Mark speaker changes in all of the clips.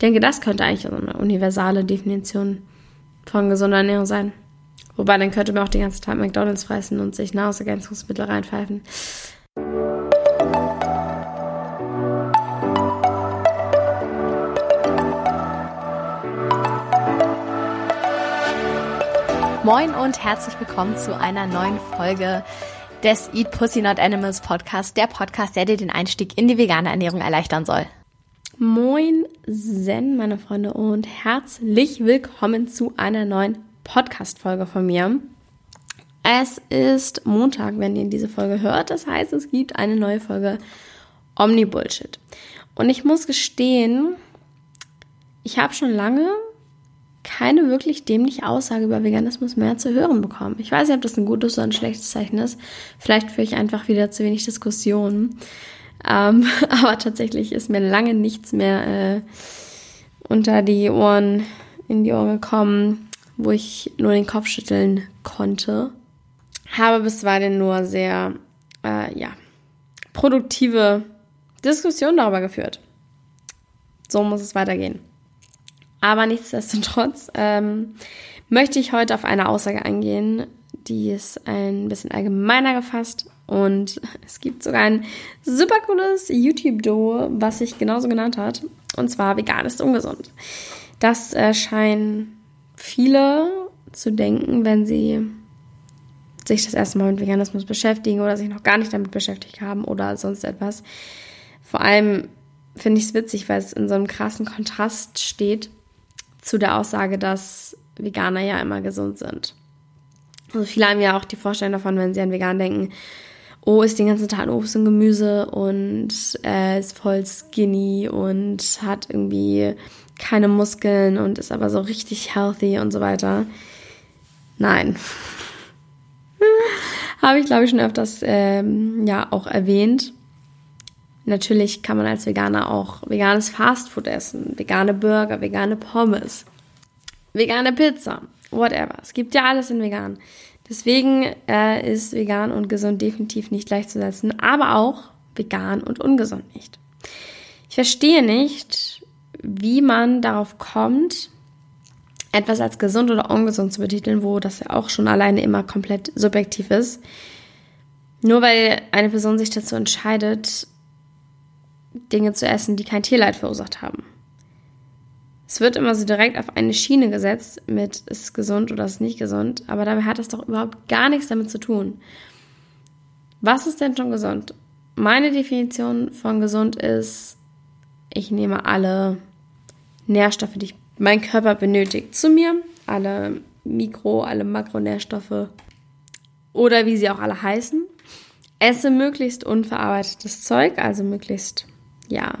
Speaker 1: denke, das könnte eigentlich eine universale Definition von gesunder Ernährung sein. Wobei, dann könnte man auch den ganzen Tag McDonalds fressen und sich Nahrungsergänzungsmittel reinpfeifen. Moin und herzlich willkommen zu einer neuen Folge des Eat Pussy Not Animals Podcast, der Podcast, der dir den Einstieg in die vegane Ernährung erleichtern soll. Moin Zen, meine Freunde, und herzlich willkommen zu einer neuen Podcast-Folge von mir. Es ist Montag, wenn ihr diese Folge hört. Das heißt, es gibt eine neue Folge Omni-Bullshit. Und ich muss gestehen, ich habe schon lange keine wirklich dämliche Aussage über Veganismus mehr zu hören bekommen. Ich weiß nicht, ob das ein gutes oder ein schlechtes Zeichen ist. Vielleicht führe ich einfach wieder zu wenig Diskussionen. Ähm, aber tatsächlich ist mir lange nichts mehr äh, unter die Ohren, in die Ohren gekommen, wo ich nur den Kopf schütteln konnte. Habe bisweilen nur sehr, äh, ja, produktive Diskussionen darüber geführt. So muss es weitergehen. Aber nichtsdestotrotz ähm, möchte ich heute auf eine Aussage eingehen, die ist ein bisschen allgemeiner gefasst und es gibt sogar ein super cooles YouTube-Duo, was sich genauso genannt hat, und zwar vegan ist ungesund. Das äh, scheinen viele zu denken, wenn sie sich das erste Mal mit Veganismus beschäftigen oder sich noch gar nicht damit beschäftigt haben oder sonst etwas. Vor allem finde ich es witzig, weil es in so einem krassen Kontrast steht zu der Aussage, dass Veganer ja immer gesund sind. Also viele haben ja auch die Vorstellung davon, wenn sie an vegan denken, oh, isst den ganzen Tag Obst und Gemüse und äh, ist voll skinny und hat irgendwie keine Muskeln und ist aber so richtig healthy und so weiter. Nein. Habe ich, glaube ich, schon öfters ähm, ja auch erwähnt. Natürlich kann man als Veganer auch veganes Fastfood essen, vegane Burger, vegane Pommes, vegane Pizza, whatever. Es gibt ja alles in vegan. Deswegen äh, ist vegan und gesund definitiv nicht gleichzusetzen, aber auch vegan und ungesund nicht. Ich verstehe nicht, wie man darauf kommt, etwas als gesund oder ungesund zu betiteln, wo das ja auch schon alleine immer komplett subjektiv ist. Nur weil eine Person sich dazu entscheidet, Dinge zu essen, die kein Tierleid verursacht haben. Es wird immer so direkt auf eine Schiene gesetzt mit, ist es gesund oder ist nicht gesund, aber dabei hat das doch überhaupt gar nichts damit zu tun. Was ist denn schon gesund? Meine Definition von gesund ist, ich nehme alle Nährstoffe, die mein Körper benötigt, zu mir. Alle Mikro-, alle Makronährstoffe oder wie sie auch alle heißen. Esse möglichst unverarbeitetes Zeug, also möglichst ja,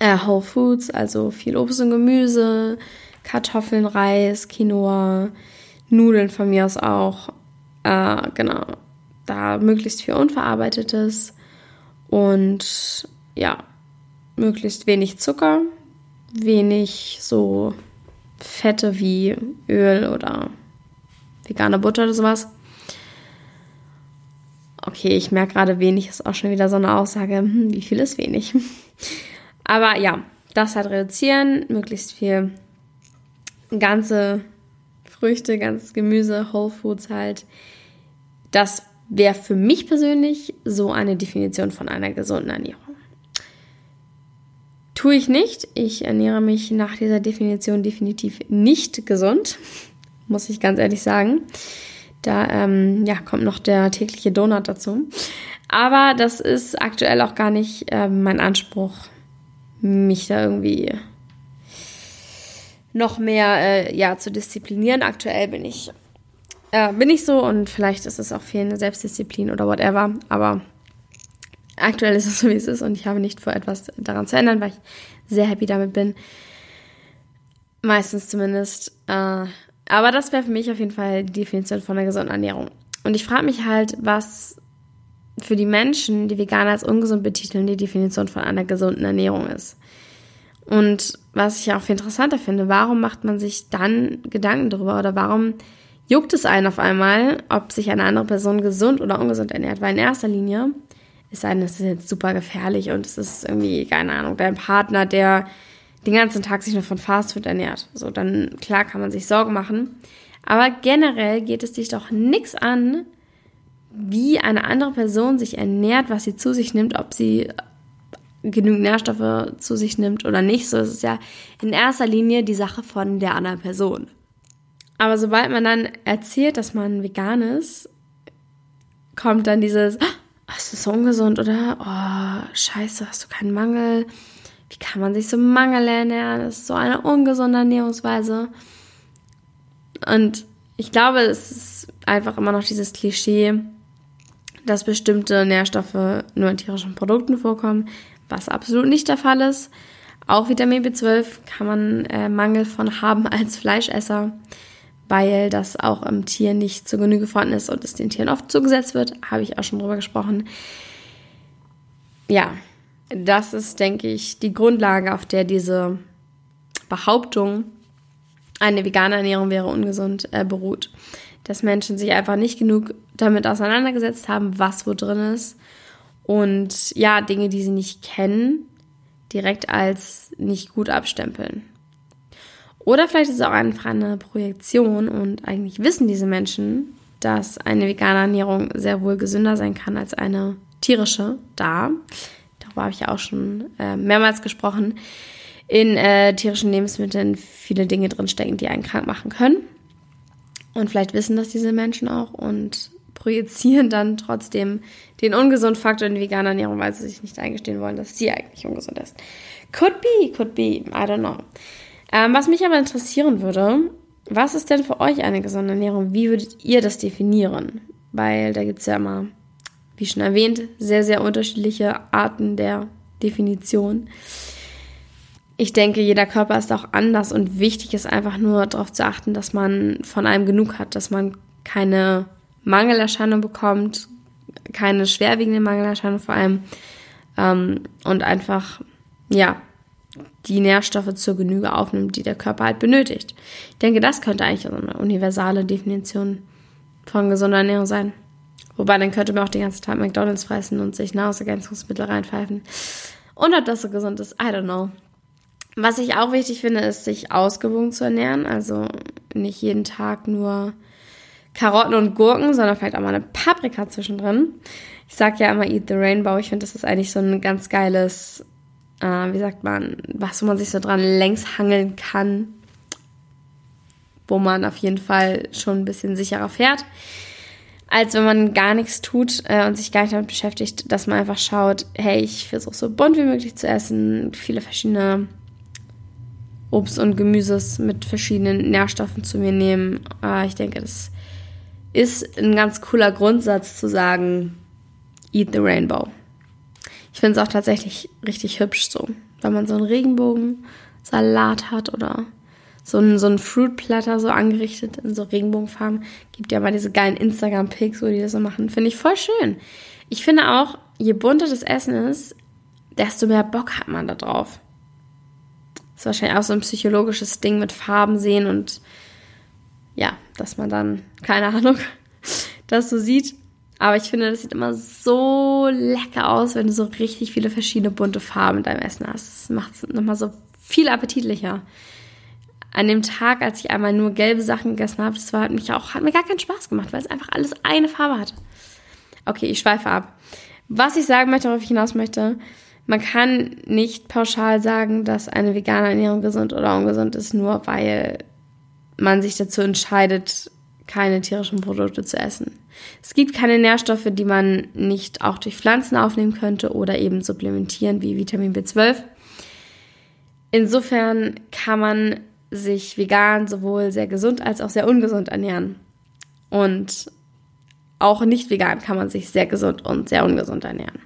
Speaker 1: äh, Whole Foods, also viel Obst und Gemüse, Kartoffeln, Reis, Quinoa, Nudeln von mir aus auch. Äh, genau, da möglichst viel Unverarbeitetes und ja, möglichst wenig Zucker, wenig so Fette wie Öl oder vegane Butter oder sowas. Okay, ich merke gerade, wenig ist auch schon wieder so eine Aussage. Hm, wie viel ist wenig? Aber ja, das halt reduzieren, möglichst viel ganze Früchte, ganzes Gemüse, Whole Foods halt. Das wäre für mich persönlich so eine Definition von einer gesunden Ernährung. Tue ich nicht. Ich ernähre mich nach dieser Definition definitiv nicht gesund, muss ich ganz ehrlich sagen. Da ähm, ja, kommt noch der tägliche Donut dazu. Aber das ist aktuell auch gar nicht äh, mein Anspruch, mich da irgendwie noch mehr äh, ja, zu disziplinieren. Aktuell bin ich, äh, bin ich so und vielleicht ist es auch fehlende Selbstdisziplin oder whatever. Aber aktuell ist es so, wie es ist und ich habe nicht vor, etwas daran zu ändern, weil ich sehr happy damit bin. Meistens zumindest. Äh, aber das wäre für mich auf jeden Fall die Definition von einer gesunden Ernährung. Und ich frage mich halt, was für die Menschen, die Veganer als ungesund betiteln, die Definition von einer gesunden Ernährung ist. Und was ich auch viel interessanter finde, warum macht man sich dann Gedanken darüber oder warum juckt es einen auf einmal, ob sich eine andere Person gesund oder ungesund ernährt? Weil in erster Linie ist einem, das ist jetzt super gefährlich und es ist irgendwie, keine Ahnung, dein Partner, der den ganzen Tag sich nur von Fastfood ernährt. So, dann klar kann man sich Sorgen machen. Aber generell geht es dich doch nichts an, wie eine andere Person sich ernährt, was sie zu sich nimmt, ob sie genügend Nährstoffe zu sich nimmt oder nicht. So ist es ja in erster Linie die Sache von der anderen Person. Aber sobald man dann erzählt, dass man vegan ist, kommt dann dieses, oh, ist so ungesund oder oh, scheiße, hast du keinen Mangel? Wie kann man sich so Mangel ernähren? Das ist so eine ungesunde Ernährungsweise. Und ich glaube, es ist einfach immer noch dieses Klischee, dass bestimmte Nährstoffe nur in tierischen Produkten vorkommen, was absolut nicht der Fall ist. Auch Vitamin B12 kann man äh, Mangel von haben als Fleischesser, weil das auch im Tier nicht zu Genüge vorhanden ist und es den Tieren oft zugesetzt wird. Habe ich auch schon drüber gesprochen. Ja, das ist, denke ich, die Grundlage, auf der diese Behauptung, eine vegane Ernährung wäre ungesund, äh, beruht. Dass Menschen sich einfach nicht genug damit auseinandergesetzt haben, was wo drin ist. Und ja, Dinge, die sie nicht kennen, direkt als nicht gut abstempeln. Oder vielleicht ist es auch einfach eine Projektion und eigentlich wissen diese Menschen, dass eine vegane Ernährung sehr wohl gesünder sein kann als eine tierische. Da darüber habe ich ja auch schon äh, mehrmals gesprochen, in äh, tierischen Lebensmitteln viele Dinge drinstecken, die einen krank machen können. Und vielleicht wissen das diese Menschen auch und projizieren dann trotzdem den ungesunden Faktor in die vegane Ernährung, weil sie sich nicht eingestehen wollen, dass sie eigentlich ungesund ist. Could be, could be, I don't know. Ähm, was mich aber interessieren würde, was ist denn für euch eine gesunde Ernährung? Wie würdet ihr das definieren? Weil da gibt es ja immer wie schon erwähnt, sehr, sehr unterschiedliche Arten der Definition. Ich denke, jeder Körper ist auch anders und wichtig ist einfach nur darauf zu achten, dass man von einem genug hat, dass man keine Mangelerscheinung bekommt, keine schwerwiegende Mangelerscheinung vor allem ähm, und einfach, ja, die Nährstoffe zur Genüge aufnimmt, die der Körper halt benötigt. Ich denke, das könnte eigentlich eine universale Definition von gesunder Ernährung sein. Wobei, dann könnte man auch den ganzen Tag McDonalds fressen und sich Nahrungsergänzungsmittel reinpfeifen. Und ob das so gesund ist, I don't know. Was ich auch wichtig finde, ist, sich ausgewogen zu ernähren. Also nicht jeden Tag nur Karotten und Gurken, sondern vielleicht auch mal eine Paprika zwischendrin. Ich sage ja immer Eat the Rainbow. Ich finde, das ist eigentlich so ein ganz geiles, äh, wie sagt man, was, wo man sich so dran längs hangeln kann. Wo man auf jeden Fall schon ein bisschen sicherer fährt als wenn man gar nichts tut äh, und sich gar nicht damit beschäftigt, dass man einfach schaut, hey, ich versuche so bunt wie möglich zu essen, viele verschiedene Obst und Gemüses mit verschiedenen Nährstoffen zu mir nehmen. Äh, ich denke, das ist ein ganz cooler Grundsatz zu sagen, eat the rainbow. Ich finde es auch tatsächlich richtig hübsch so, wenn man so einen Regenbogensalat hat oder so ein, so ein Fruit so angerichtet in so Regenbogenfarben. Gibt ja mal diese geilen Instagram-Pics, wo die das so machen. Finde ich voll schön. Ich finde auch, je bunter das Essen ist, desto mehr Bock hat man da drauf. Das ist wahrscheinlich auch so ein psychologisches Ding mit Farben sehen und ja, dass man dann, keine Ahnung, das so sieht. Aber ich finde, das sieht immer so lecker aus, wenn du so richtig viele verschiedene bunte Farben in deinem Essen hast. Das macht es nochmal so viel appetitlicher an dem Tag, als ich einmal nur gelbe Sachen gegessen habe, das war, hat mich auch, hat mir gar keinen Spaß gemacht, weil es einfach alles eine Farbe hat. Okay, ich schweife ab. Was ich sagen möchte, worauf ich hinaus möchte, man kann nicht pauschal sagen, dass eine vegane Ernährung gesund oder ungesund ist, nur weil man sich dazu entscheidet, keine tierischen Produkte zu essen. Es gibt keine Nährstoffe, die man nicht auch durch Pflanzen aufnehmen könnte oder eben supplementieren wie Vitamin B12. Insofern kann man sich vegan sowohl sehr gesund als auch sehr ungesund ernähren. Und auch nicht vegan kann man sich sehr gesund und sehr ungesund ernähren.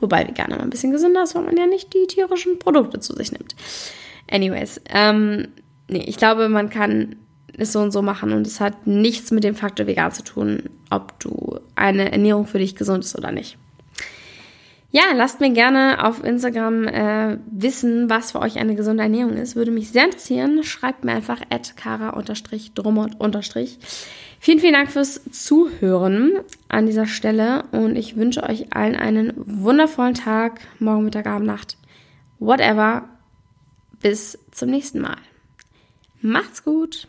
Speaker 1: Wobei vegan immer ein bisschen gesünder ist, weil man ja nicht die tierischen Produkte zu sich nimmt. Anyways, ähm, nee, ich glaube, man kann es so und so machen und es hat nichts mit dem Faktor vegan zu tun, ob du eine Ernährung für dich gesund ist oder nicht. Ja, lasst mir gerne auf Instagram äh, wissen, was für euch eine gesunde Ernährung ist. Würde mich sehr interessieren. Schreibt mir einfach at kara-drummond- Vielen, vielen Dank fürs Zuhören an dieser Stelle und ich wünsche euch allen einen wundervollen Tag, morgen, Mittag, Abend, Nacht, whatever. bis zum nächsten Mal. Macht's gut!